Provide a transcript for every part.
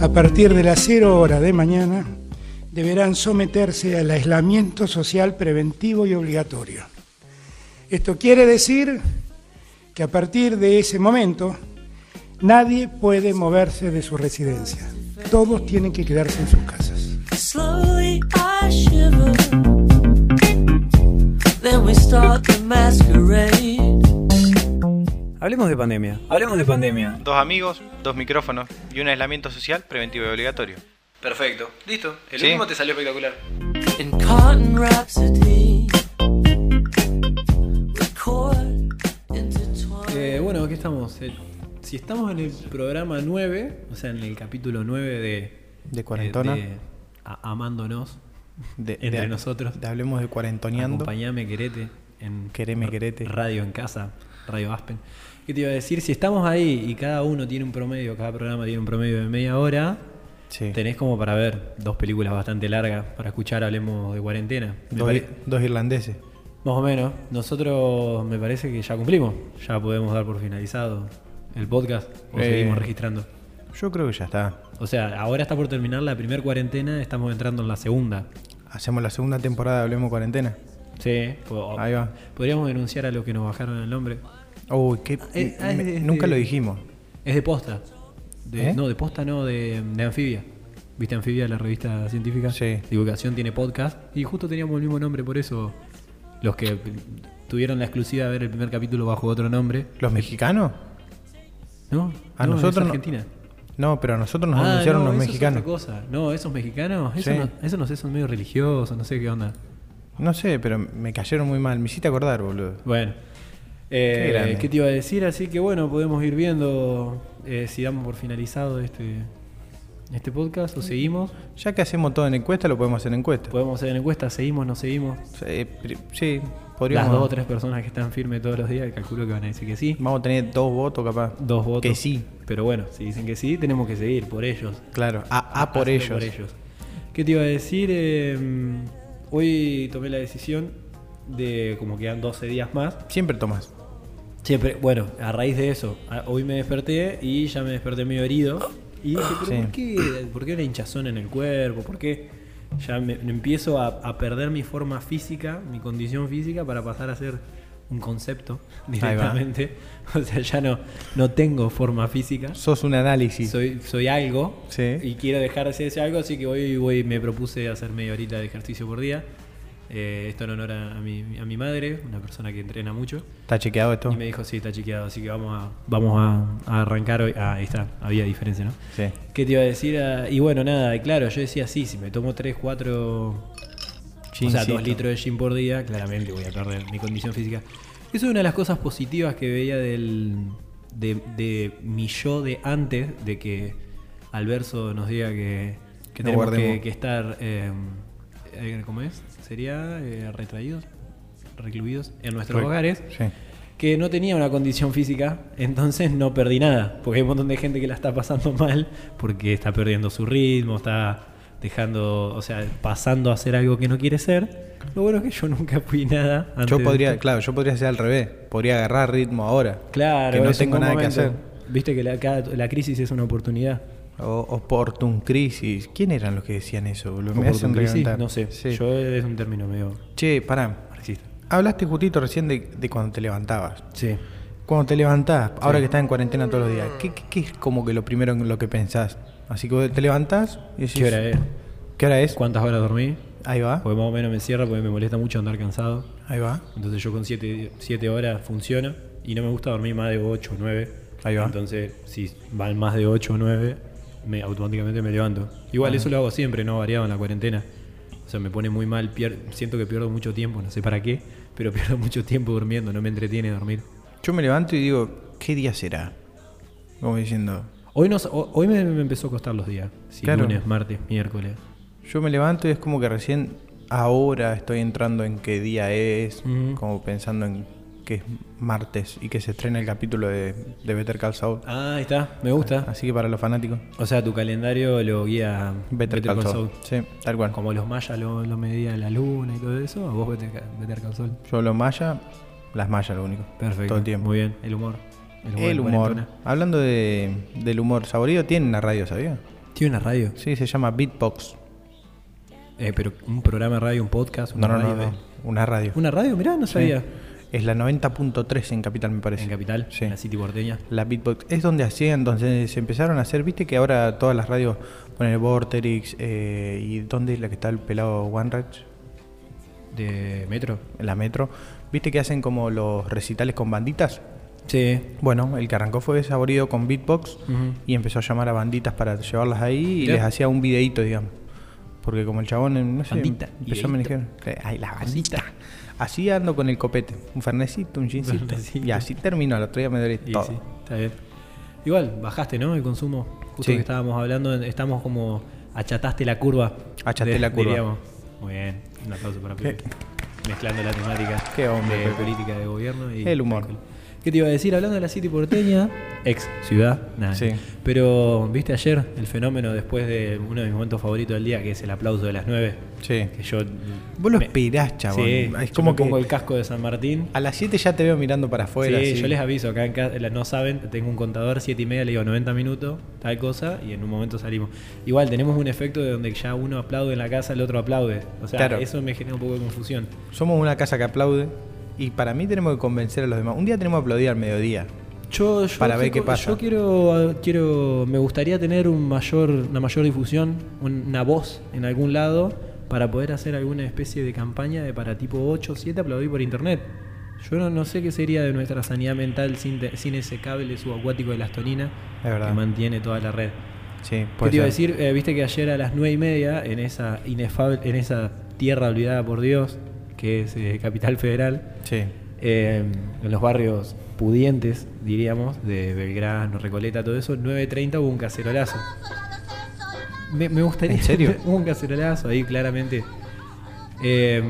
A partir de las 0 horas de mañana deberán someterse al aislamiento social preventivo y obligatorio. Esto quiere decir que a partir de ese momento nadie puede moverse de su residencia. Todos tienen que quedarse en sus casas. Hablemos de pandemia. Hablemos de pandemia. Dos amigos, dos micrófonos y un aislamiento social preventivo y obligatorio. Perfecto. Listo. El Sí. último te salió espectacular. In cotton rhapsody. Record intertwined. Eh, bueno, aquí estamos. Eh, si estamos en el programa 9, o sea, en el capítulo 9 de... De cuarentona. de A- amándonos De, entre de- nosotros. de hablemos de cuarentoneando. Acompañame, querete. En Quereme, querete. Radio en casa, Radio Aspen. ¿Qué te iba a decir? Si estamos ahí y cada uno tiene un promedio, cada programa tiene un promedio de media hora, Sí. tenés como para ver dos películas bastante largas para escuchar Hablemos de Cuarentena. Dos, dos irlandeses. Más o menos. Nosotros me parece que ya cumplimos. Ya podemos dar por finalizado el podcast o Eh. seguimos registrando. Yo creo que ya está. O sea, ahora está por terminar la primera cuarentena, estamos entrando en la segunda. Hacemos la segunda temporada de Hablemos Cuarentena. Sí, Ahí va. podríamos denunciar a los que nos bajaron el nombre. Uy, Eh, de- nunca lo dijimos. Es de posta. De- ¿Eh? No, de posta no, de, de anfibia. ¿Viste anfibia, la revista científica? Sí. Divulgación tiene podcast. Y justo teníamos el mismo nombre, por eso los que tuvieron la exclusiva de ver el primer capítulo bajo otro nombre. ¿Los mexicanos? ¿No? A no, nosotros es. Argentina. No, pero a nosotros nos Ah, anunciaron no, los es mexicanos. otra cosa. No, esos mexicanos, eso, Sí. no, no sé, son medio religiosos, no sé qué onda. No sé, pero me cayeron muy mal. Me hiciste acordar, boludo. Bueno, Qué eh, grande. ¿qué te iba a decir? Así que bueno, podemos ir viendo eh, si damos por finalizado este, este podcast o seguimos. Ya que hacemos todo en encuesta, lo podemos hacer en encuesta. Podemos hacer en encuesta, seguimos, no seguimos. Pri- sí, podríamos. Las dos o tres personas que están firmes todos los días, calculo que van a decir que sí. Vamos a tener dos votos, capaz. Dos votos. Que sí. Pero bueno, si dicen que sí, tenemos que seguir por ellos. Claro, a, a por Hacerlo ellos. ¿Qué te iba a decir? Eh, hoy tomé la decisión de como quedan 12 días más. Siempre tomas. Siempre, bueno, a raíz de eso, hoy me desperté y ya me desperté medio herido. Y dije, ¿pero Sí. por, qué, ¿por qué una hinchazón en el cuerpo? ¿Por qué ya me, me empiezo a, a perder mi forma física, mi condición física, para pasar a ser un concepto directamente? O sea, ya no, no tengo forma física. Sos un análisis. Soy, soy algo Sí. y quiero dejar de ser ese algo, así que hoy voy, me propuse hacer media horita de ejercicio por día. Eh, esto en honor a, a mi, a mi madre, una persona que entrena mucho. ¿Está chequeado esto? Y me dijo, sí, está chequeado, así que vamos a, vamos a, a arrancar hoy. Ah, ahí está, había diferencia, ¿no? Sí. ¿Qué te iba a decir? Ah, y bueno, nada, y claro, yo decía, sí, si me tomo 3, 4, o sea, Gincito. 2 litros de gin por día, claramente voy a perder mi condición física. Eso es una de las cosas positivas que veía del, de, de mi yo de antes, de que Alverso nos diga que, que tenemos que estar, eh, eh, ¿cómo es? ¿Sería eh, retraídos? Recluidos en nuestros Re- hogares Sí. que no tenía una condición física, entonces no perdí nada, porque hay un montón de gente que la está pasando mal, porque está perdiendo su ritmo, está dejando, o sea, pasando a hacer algo que no quiere ser. Lo bueno es que yo nunca fui nada. antes Yo podría, claro, yo podría ser al revés. Podría agarrar ritmo ahora. claro, que no tengo nada momento. que hacer. Viste que la, cada- la crisis es una oportunidad. O Opportun crisis. ¿Quién eran los que decían eso, boludo? Me hacen crisis, no sé, Sí. yo es un término medio Che, pará. marxista. Hablaste justito recién de, de cuando te levantabas. Sí. Cuando te levantás, ahora que estás en cuarentena todos los días, ¿qué, qué, qué es como que lo primero en lo que pensás? Así que te levantás y decís... ¿Qué hora es? ¿Qué hora es? ¿Cuántas horas dormí? Ahí va, Porque más o menos me cierra porque me molesta mucho andar cansado. ahí va. Entonces yo con 7 horas funciona y no me gusta dormir más de 8 o 9. Ahí va. Entonces, si van más de 8 o 9, me, automáticamente me levanto. Igual eso lo hago siempre, no variado en la cuarentena. O sea, me pone muy mal, pier- siento que pierdo mucho tiempo, no sé para qué, pero pierdo mucho tiempo durmiendo, no me entretiene dormir. Yo me levanto y digo, ¿qué día será? Como diciendo, Hoy, no, ho- hoy me, me empezó a costar los días. Claro. lunes, martes, miércoles. yo me levanto y es como que recién ahora estoy entrando en qué día es, como pensando en que es martes y que se estrena el capítulo de, de Better Call Saul. Ah, ahí está, me gusta. Así que para los fanáticos, O sea, tu calendario lo guía Better, Call Saul. Sí, tal cual. Como los mayas lo, lo medía la luna y todo eso, ¿o vos Better, Better Call Saul? Yo lo maya, las mallas lo único. Perfecto. Todo el tiempo. Muy bien. El humor. El humor. cuarentena. Hablando de, del humor, Saborido tiene una radio, ¿sabía? ¿Tiene una radio? Sí, se llama Beatbox. Eh, pero un programa de radio, un podcast, una No, no, no, radio. no. Una radio. ¿Una radio? Mirá, no Sí. Es la 90.3 en Capital, me parece. En Capital, Sí. en la City porteña. La Beatbox es donde hacían, donde se empezaron a hacer, viste que ahora todas las radios ponen el Vorterix eh, y dónde es la que está el pelado One ¿De Metro? en la metro, viste que hacen como los recitales con banditas. Sí. Bueno, el que arrancó fue Saborido con Beatbox y empezó a llamar a banditas para llevarlas ahí y les hacía un videíto, digamos. Porque como el chabón, no sé, Bandita, empezó a videíto. manejar. Ay, la bandita. Así ando con el copete. Un fernecito, un gincito. Fernecito. Y así terminó. El otro día me duele Y todo. sí, está bien. Igual, bajaste, ¿no? El consumo. Justo Sí. que estábamos hablando, estamos como achataste la curva. Achaté la curva. diríamos. Muy bien, un aplauso para Pepe. Mezclando la temática Qué hombre, de Pepe. política de gobierno y El humor. ¿Qué te iba a decir? Hablando de la City porteña, ex ciudad, nada. Sí. Pero, ¿viste ayer el fenómeno después de uno de mis momentos favoritos del día, que es el aplauso de las 9? Sí. Que yo. Vos lo me- esperás, chabón. Sí, es yo como me que pongo el casco de San Martín. a las 7 ya te veo mirando para afuera. sí, yo les aviso, acá en casa, no saben, tengo un contador, 7 y media, le digo 90 minutos, tal cosa, y en un momento salimos. Igual, tenemos un efecto de donde ya uno aplaude en la casa, el otro aplaude. O sea, Claro. eso me genera un poco de confusión. Somos una casa que aplaude y para mí tenemos que convencer a los demás. Un día tenemos que aplaudir al mediodía. Yo, yo Para ver qué pasa. Yo quiero, quiero, me gustaría tener un mayor, una mayor difusión, una voz en algún lado para poder hacer alguna especie de campaña de para tipo 8 o 7 aplaudir por internet. Yo no, no sé qué sería de nuestra sanidad mental sin, te- sin ese cable subacuático de la astonina que mantiene toda la red. Sí, ¿Qué te iba a decir? Eh, Viste que ayer a las 9 y media, en esa inefable, en esa tierra olvidada por Dios, que es eh, Capital Federal, Sí. eh, en los barrios pudientes, diríamos, de Belgrano, Recoleta, todo eso, 9.30 hubo un cacerolazo. Me, me gustaría... ¿En serio? hubo un cacerolazo ahí, claramente. Eh,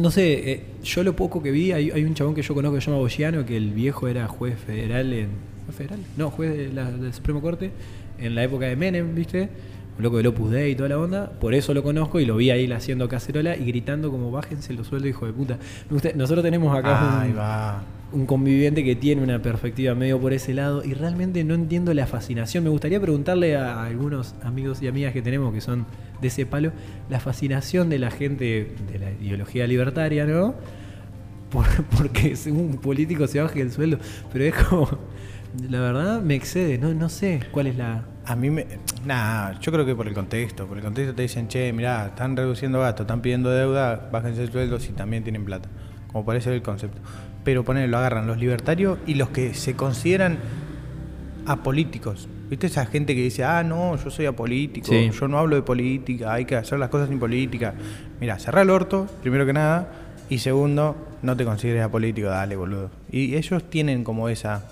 no sé, yo lo poco que vi, hay, hay un chabón que yo conozco que se llama Bogiano, que el viejo era juez federal en... ¿Fue federal? No, juez de la- del Supremo Corte, en la época de Menem, ¿viste? Un loco del Opus Dei y toda la onda. Por eso lo conozco y lo vi ahí haciendo cacerola y gritando como bájense los sueldos, hijo de puta. Nosotros tenemos acá Ahí un, va. un conviviente que tiene una perspectiva medio por ese lado y realmente no entiendo la fascinación. Me gustaría preguntarle a algunos amigos y amigas que tenemos que son de ese palo la fascinación de la gente de la ideología libertaria, ¿no? Por- porque un político se baje el sueldo, pero es como, la verdad me excede, no, no sé cuál es la... A mí me. Nah, yo creo que por el contexto. Por el contexto te dicen, che, mirá, están reduciendo gastos, están pidiendo deuda, bájense el sueldo si también tienen plata. Como parece el concepto. Pero ponele, lo agarran los libertarios y los que se consideran apolíticos. ¿Viste esa gente que dice, ah, no, yo soy apolítico, Sí. yo no hablo de política, hay que hacer las cosas sin política? Mira, cerrá el orto, primero que nada, y segundo, no te consideres apolítico, dale, boludo. Y ellos tienen como esa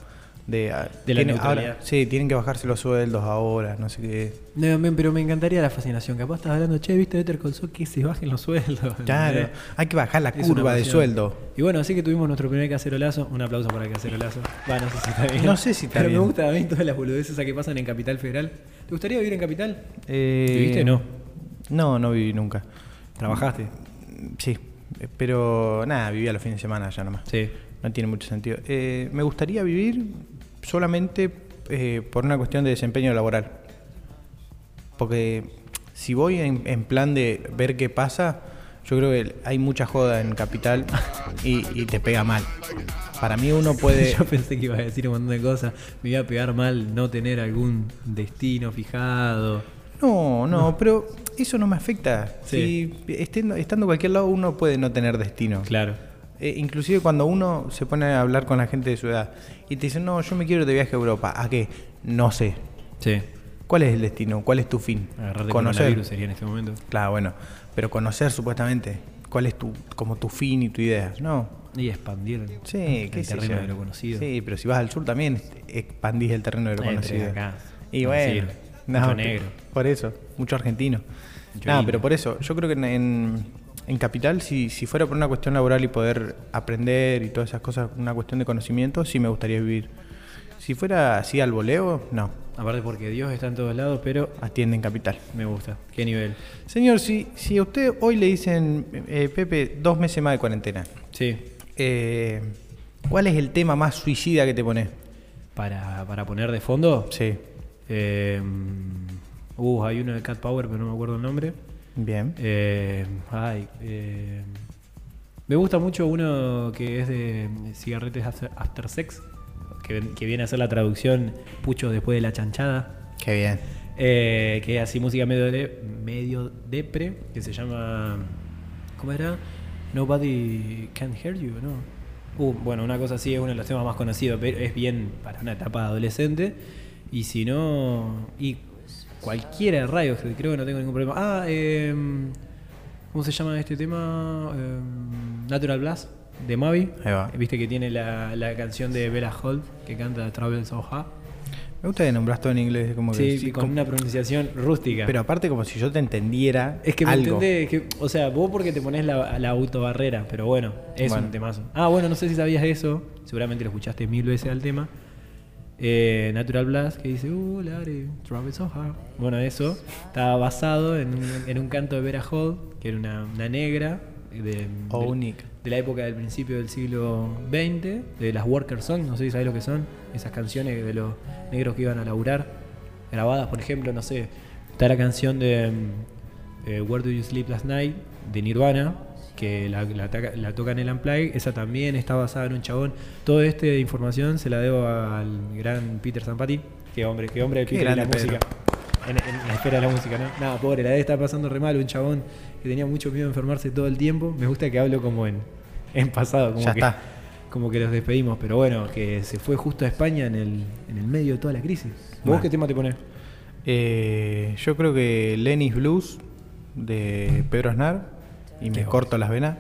de... ah, De la tienen- neutralidad. ahora- sí, tienen que bajarse los sueldos ahora, no sé qué. No, men, pero me encantaría la fascinación. Capaz estás hablando, che, viste Better Call Saul, que se bajen los sueldos. Claro, hay que bajar la Es curva de sueldo. Y bueno, así que tuvimos nuestro primer cacerolazo. Un aplauso para el cacerolazo. Va, no sé si está bien. No sé si está Pero bien. me gusta a mí todas las boludeces que pasan en Capital Federal. ¿Te gustaría vivir en Capital? Eh, ¿Viviste? No. No, no viví nunca. ¿Trabajaste? Sí, eh, pero nada, vivía los fines de semana ya nomás. Sí. No tiene mucho sentido. Eh, me gustaría vivir solamente eh, por una cuestión de desempeño laboral. Porque si voy en, en plan de ver qué pasa, yo creo que hay mucha joda en Capital y, y te pega mal. Para mí uno puede... Yo pensé que iba a decir un montón de cosas. Me iba a pegar mal no tener algún destino fijado. No, no, pero eso no me afecta. Sí. Si estando, estando cualquier lado uno puede no tener destino. Claro. Eh, inclusive cuando uno se pone a hablar con la gente de su edad y te dicen, no, yo me quiero ir de viaje a Europa. ¿A qué? No sé. Sí. ¿Cuál es el destino? ¿Cuál es tu fin? Agarrarte conocer. sería en este momento. Claro, bueno, pero conocer supuestamente. ¿Cuál es tu, como tu fin y tu idea? No. Y expandir Sí, el qué sé terreno yo. de lo conocido. Sí, pero si vas al sur también expandís el terreno de lo Eh, conocido. acá, Y no bueno. Mucho te- negro. Por eso, mucho argentino. Mucho No, indio. pero por eso, yo creo que en, en, En Capital, si, si fuera por una cuestión laboral y poder aprender y todas esas cosas, una cuestión de conocimiento, sí me gustaría vivir. Si fuera así al voleo, no. Aparte porque Dios está en todos lados, pero Atiende en Capital. me gusta. ¿Qué nivel? Señor, si, si a usted hoy le dicen, eh, Pepe, dos meses más de cuarentena, Sí. eh, ¿cuál es el tema más suicida que te pones? Para, para poner de fondo. Sí. Eh, uh, hay uno de Cat Power, pero no me acuerdo el nombre. Bien. Eh, ay, eh, me gusta mucho uno que es de cigarretes after, After sex, que, que viene a ser la traducción Pucho después de la chanchada. Qué bien. Eh, que es así música medio, de, medio depre, que se llama. ¿Cómo era? Nobody Can Hear You, ¿no? Uh, bueno, una cosa así es uno de los temas más conocidos, pero es bien para una etapa adolescente. Y si no. Y cualquiera de radios, que creo que no tengo ningún problema. Ah, em, ¿cómo se llama este tema? Em, Natural Blast, de Mavi. Ahí va. Viste que tiene la, la canción de Bella Holt, que canta Travel So Hard. Me gusta que nombras todo en inglés, como que Sí, sí, con como- una pronunciación rústica. Pero aparte como si yo te entendiera Es que me algo. entendés, que, o sea, vos porque te pones la, la autobarrera, pero bueno, es Bueno. un temazo. Ah, bueno, no sé si sabías eso, seguramente lo escuchaste mil veces al tema. Eh, Natural Blast, que dice, uh, Larry, travel so hard. Bueno, eso estaba basado en un, en un canto de Vera Hall, que era una, una negra de, de, Única. de la época del principio del siglo XX, de las Worker Songs, no sé si sabés lo que son, esas canciones de los negros que iban a laburar, grabadas, por ejemplo, no sé, está la canción de mm, eh, Where Do You Sleep Last Night de Nirvana, que la, la taca- la toca en el Unplugged, esa también está basada en un chabón. Toda esta información se la debo al gran Peter Zampati, que hombre, que hombre de Qué Peter y la Pedro. música. En, en la esfera de la música, ¿no? Nada, pobre, la debe estar pasando re mal, un chabón que tenía mucho miedo de enfermarse todo el tiempo. Me gusta que hablo como en, en pasado, como Ya que, está. como que los despedimos, pero bueno, que se fue justo a España en el, en el medio de toda la crisis. ¿Vos Bueno. qué tema te pones? Eh, yo creo que Lenny's Blues de Pedro Aznar y me corto las venas.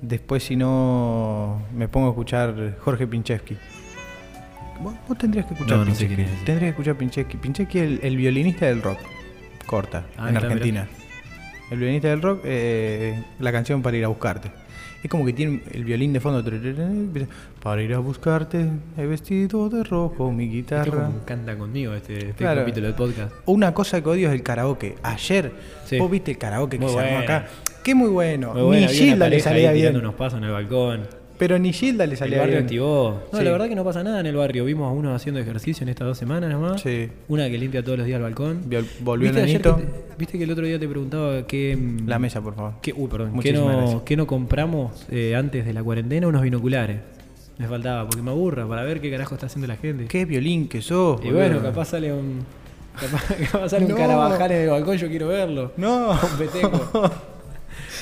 Después si no me pongo a escuchar Jorge Pinchevsky. Vos, vos tendrías que escuchar No, no sé Pinchevsky. es. Tendrías que escuchar Pinchevsky. Pinchevsky es el, el violinista del rock. Corta, Ah, en Argentina. El violinista del rock, eh, la canción para ir a buscarte. Es como que tiene el violín de fondo. Para ir a buscarte, he vestido de rojo mi Esto guitarra. como canta conmigo este, este Claro. capítulo del podcast. Una cosa que odio es el karaoke. Ayer, Sí. vos viste el karaoke que Muy se armó acá. Qué muy bueno. Muy bueno, ni Gilda le salía ahí bien. unos pasos en el balcón. Pero ni Gilda le El salía barrio bien. activó. No, Sí. la verdad que no pasa nada en el barrio. Vimos a unos haciendo ejercicio en estas dos semanas nomás. Sí. Una que limpia todos los días el balcón. Volvió ¿Viste, el ayer que te- ¿Viste que el otro día te preguntaba qué... mm, La mesa, por favor. qué- uy, perdón. ¿Qué no, qué no compramos eh, antes de la cuarentena? Unos binoculares. Me faltaba, porque me aburra para ver qué carajo está haciendo la gente. Qué violín que sos. Y boludo. bueno, capaz sale un... Capaz, capaz sale No. un carabajal en el balcón, yo quiero verlo. No. Un peteco.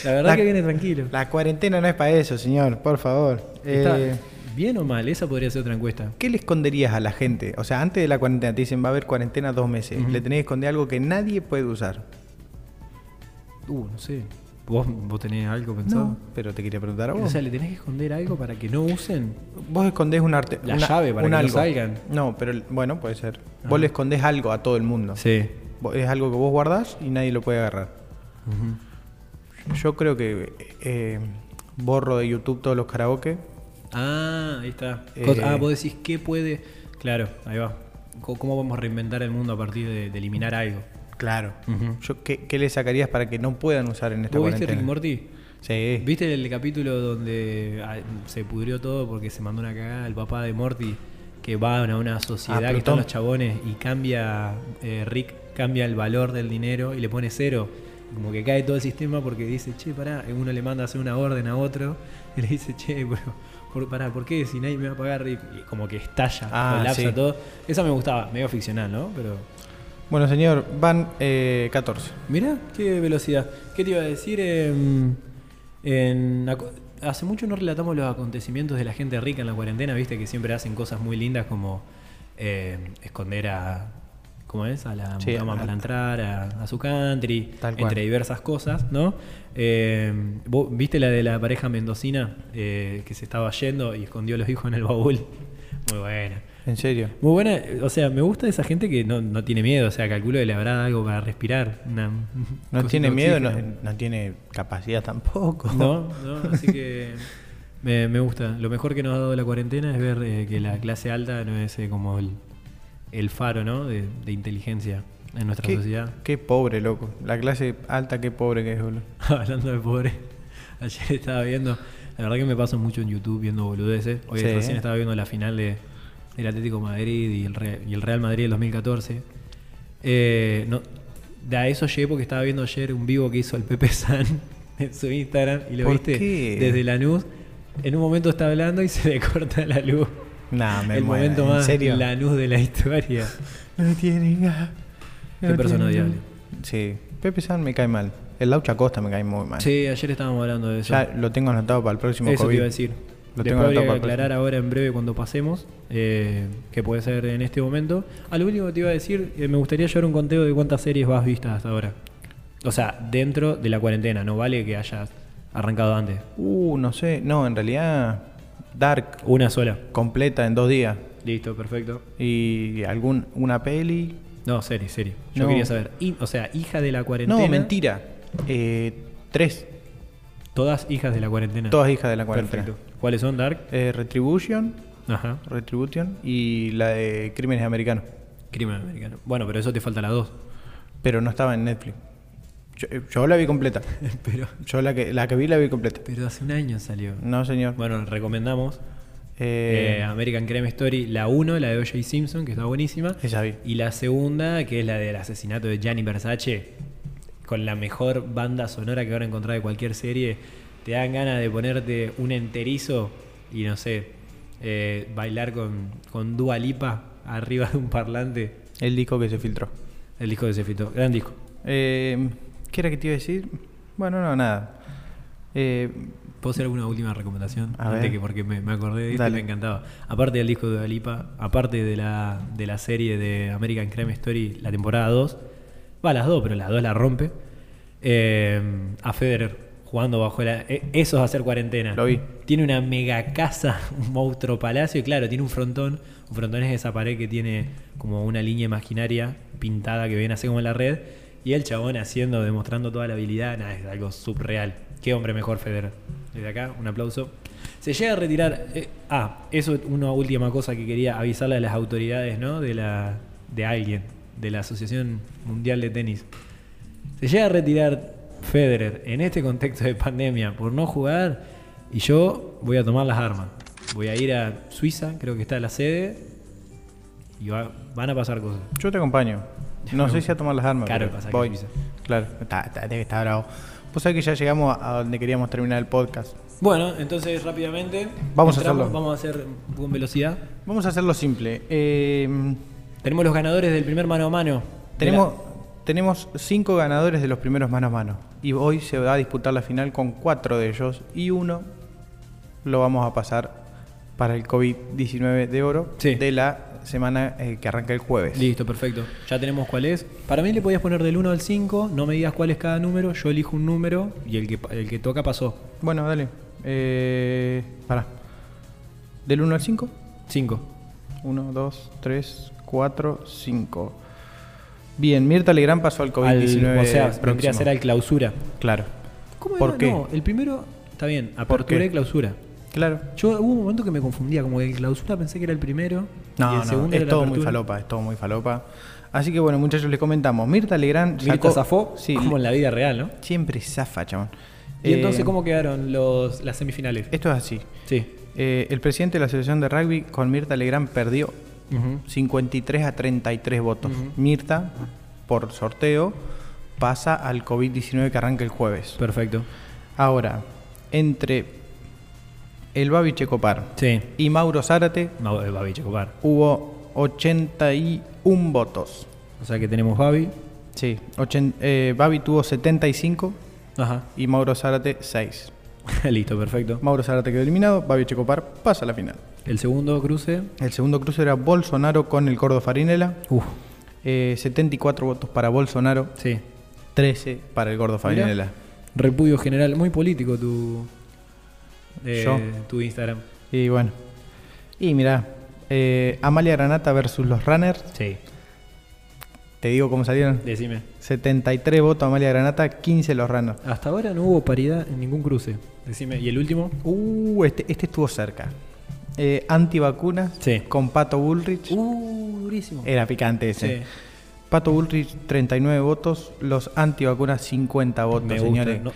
La verdad La- que viene tranquilo. La cuarentena no es para eso, señor. Por favor. Está Eh, ¿Bien o mal? Esa podría ser otra encuesta. ¿Qué le esconderías a la gente? O sea, antes de la cuarentena te dicen va a haber cuarentena dos meses. Le tenés que esconder algo que nadie puede usar. Uh, no sé. ¿Vos, vos tenés algo pensado? No. Pero te quería preguntar a vos. O sea, ¿le tenés que esconder algo para que no usen? Vos escondés un arte. La una- llave para un que no algo. salgan. No, pero bueno, puede ser. Ah. Vos le escondés algo a todo el mundo. Sí. Es algo que vos guardás y nadie lo puede agarrar. Yo creo que eh, borro de YouTube todos los karaoke. Ah, ahí está. Eh, ah, vos decís qué puede. Claro, ahí va. ¿Cómo vamos a reinventar el mundo a partir de, de eliminar algo? Claro. Yo, ¿qué, qué le sacarías para que no puedan usar en esta ¿Vos viste cuarentena? Rick y Morty? Sí. ¿Viste el capítulo donde ah, se pudrió todo porque se mandó una cagada el papá de Morty que va a una sociedad Ah, que están los chabones y cambia, eh, Rick cambia el valor del dinero y le pone cero? Como que cae todo el sistema porque dice, che, pará, uno le manda a hacer una orden a otro y le dice, che, pero, por, pará, ¿por qué? Si nadie me va a pagar. Y como que estalla, Ah, colapsa sí. todo. Esa me gustaba, medio ficcional, ¿no? Pero Bueno, señor, van eh, 14. Mirá, qué velocidad. ¿Qué te iba a decir? Em, en hace mucho no relatamos los acontecimientos de la gente rica en la cuarentena, viste que siempre hacen cosas muy lindas como eh, esconder a. ¿Cómo es? A la Sí, mucama a- para entrar, a, a su country, Tal cual. entre diversas cosas, ¿no? Eh, ¿vos ¿Viste la de la pareja mendocina eh, que se estaba yendo y escondió a los hijos en el baúl? Muy buena. En serio. Muy buena, o sea, me gusta esa gente que no, no tiene miedo, o sea, calculo que le habrá algo para respirar. una- No tiene miedo, no, no tiene capacidad tampoco. No, no, así que me, me gusta. Lo mejor que nos ha dado la cuarentena es ver eh, que la clase alta no es eh, como el, el faro, ¿no? De, de inteligencia en nuestra Qué, sociedad. qué pobre, loco. La clase alta, qué pobre que es, boludo. Hablando de pobre, ayer estaba viendo, la verdad que me paso mucho en YouTube viendo boludeces. Hoy Sí. recién estaba viendo la final de, del Atlético de Madrid y el, Real, y el Real Madrid del 2014. Eh, no, de a eso llegué porque estaba viendo ayer un vivo que hizo el Pepe San en su Instagram y lo ¿Por viste qué? desde la luz. En un momento está hablando y se le corta la luz. Nah, me el muero. momento ¿En más serio? la luz de la historia. No tiene. Qué No persona tiene odiable. gas. Sí. Pepe San me cae mal. El Laucha Costa me cae muy mal. Sí, ayer estábamos hablando de eso. Ya lo tengo anotado para el próximo Eso te iba a decir. Lo Después tengo anotado para aclarar próximo. ahora en breve cuando pasemos, eh, que puede ser en este momento. A lo único que te iba a decir, eh, me gustaría llevar un conteo de cuántas series vas vistas hasta ahora. O sea, dentro de la cuarentena, no vale que hayas arrancado antes. Uh, no sé. No, en realidad, Dark Una sola. completa en dos días. Listo, perfecto. Y algún una peli. No, serie, serie. Yo No. quería saber. O sea, hija de la cuarentena. No, mentira. Eh, tres. Todas hijas de la cuarentena. Todas hijas de la cuarentena. Perfecto. ¿Cuáles son, Dark? Eh, Retribution. Ajá. Retribution. Y la de Crímenes Americanos. Crimen americano. Bueno, pero eso te falta la dos. Pero no estaba en Netflix. Yo, eh, yo la vi completa. pero, Yo la que, la que vi la vi completa. pero hace un año salió. No, señor. Bueno, recomendamos Eh, Eh, American Crime Story, la 1, la de O.J. Simpson, que está buenísima. Esa vi. Y la segunda, que es la del asesinato de Gianni Versace, con la mejor banda sonora que van a encontrar de cualquier serie. Te dan ganas de ponerte un enterizo y no sé, eh, bailar con, con Dua Lipa arriba de un parlante. el disco que se filtró. El disco de Cefito, gran disco. Eh, ¿Qué era que te iba a decir? Bueno, no, nada. Eh, ¿Puedo hacer alguna última recomendación? A Antes ver. que porque me, me acordé de esto y Dale. me encantaba. Aparte del disco de Dua Lipa, aparte de la, de la serie de American Crime Story, la temporada 2, va las dos, pero las dos la rompe. eh, a Federer jugando bajo la. eh, eso es hacer cuarentena. Lo vi. Tiene una mega casa, un monstruo palacio, y claro, tiene un frontón. Un frontón es esa pared que tiene como una línea imaginaria pintada que viene así como en la red. Y el chabón haciendo, demostrando toda la habilidad, nada, es algo subreal. Qué hombre mejor Federer. Desde acá, un aplauso. Se llega a retirar. eh, ah, eso es una última cosa que quería avisarle a las autoridades, ¿no? De la. de alguien, de la Asociación Mundial de Tenis. Se llega a retirar Federer en este contexto de pandemia por no jugar y yo voy a tomar las armas. Voy a ir a Suiza, creo que está la sede, y va- van a pasar cosas. yo te acompaño. No sé si a tomar las armas. El pasaje voy. Claro, está, está- debe estar bravo. Vos sabés que ya llegamos a donde queríamos terminar el podcast. Bueno, entonces rápidamente Vamos a hacerlo. Vamos a hacer con velocidad. Vamos a hacerlo simple. Eh, Tenemos los ganadores del primer mano a mano. tenemos, tenemos cinco ganadores de los primeros mano a mano. Y hoy se va a disputar la final con cuatro de ellos. Y uno lo vamos a pasar para el COVID-19 de oro Sí. de la semana eh, que arranca el jueves. Listo, perfecto. Ya tenemos cuál es. Para mí le podías poner del 1 al 5, no me digas cuál es cada número, yo elijo un número y el que, el que toca pasó. Bueno, dale. Eh, pará. ¿Del 1 al 5? 5. 1, 2, 3, 4, 5. Bien, Mirta Legrand pasó al COVID-19. o sea, vendría a ser al clausura. Claro. ¿Cómo ¿Por era? qué? No, el primero, está bien, ¿Por apertura y clausura. Claro. Yo hubo un momento que me confundía, como que el clausura pensé que era el primero y No, el no, segundo es era todo muy falopa, es todo muy falopa. Así que bueno, muchachos, les comentamos. Mirta Legrand Mirta sacó... zafó, Sí, como en la vida real, ¿no? siempre zafa, chabón. Y Eh, entonces, ¿cómo quedaron los, las semifinales? Esto es así. Sí. Eh, el presidente de la Asociación de Rugby con Mirta Legrand perdió Ujú. 53 a 33 votos. Ujú. Mirta, por sorteo, pasa al COVID-19 que arranca el jueves. Perfecto. Ahora, entre el Babi Checopar Sí. y Mauro Zárate No, el Babi Checopar. hubo 81 votos. O sea que tenemos Babi. Sí, ochen- eh, Babi tuvo 75 Ajá. y Mauro Zárate 6. Listo, perfecto. Mauro Zárate quedó eliminado, Babi Checopar pasa a la final. El segundo cruce. El segundo cruce era Bolsonaro con el Cordo Farinela. Uf. Eh, 74 votos para Bolsonaro, Sí. 13 para el Gordo Farinela. Repudio general. Muy político tu. Eh, Yo. Tu Instagram. Y bueno. Y mirá, Eh, Amalia Granata versus los Runners. Sí, Te digo cómo salieron. decime. 73 votos Amalia Granata, 15 los Runners. Hasta ahora no hubo paridad en ningún cruce. Decime. ¿Y el último? Uh, este, este estuvo cerca. Eh, antivacunas Sí. con Pato Bullrich. Uh, durísimo. Era picante ese. Sí. Pato Bullrich, 39 votos. Los antivacunas, 50 votos, Me gusta, señores. no-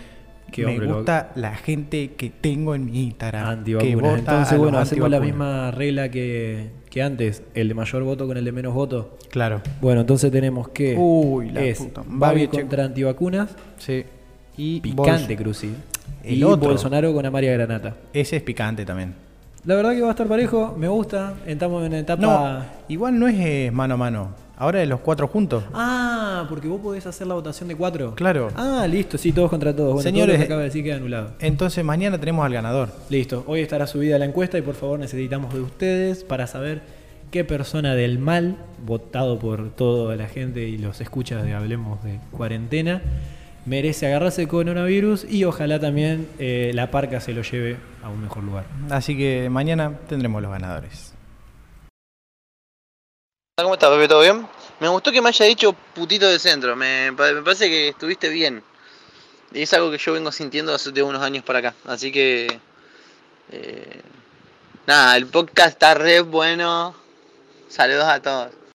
qué Me hombre, lo- gusta la gente que tengo en mi Instagram. Antivacunas. Entonces, bueno, hacemos la misma regla que, que antes. El de mayor voto con el de menos voto. Claro. Bueno, entonces tenemos que Uy, la es puta. Babi contra antivacunas, Sí. Y picante cruci. El y otro. Bolsonaro con Amaria Granata. Ese es picante también. La verdad que va a estar parejo, me gusta. Estamos en etapa. No, igual no es eh, mano a mano. Ahora es los cuatro juntos. Ah, porque vos podés hacer la votación de cuatro. Claro. Ah, listo, sí, todos contra todos. Bueno, Señores, todo acaba de decir queda anulado. Entonces mañana tenemos al ganador. Listo, hoy estará subida la encuesta y por favor necesitamos de ustedes para saber qué persona del mal, votado por toda la gente y los escuchas de Hablemos de Cuarentena, merece agarrarse el coronavirus y ojalá también eh, la parca se lo lleve a un mejor lugar. Así que mañana tendremos los ganadores. ¿Cómo estás, Pepe? ¿Todo bien? Me gustó que me haya dicho putito del centro. Me, pa- me parece que estuviste bien. Y es algo que yo vengo sintiendo hace de unos años para acá. Así que. eh, nada, el podcast está re bueno. Saludos a todos.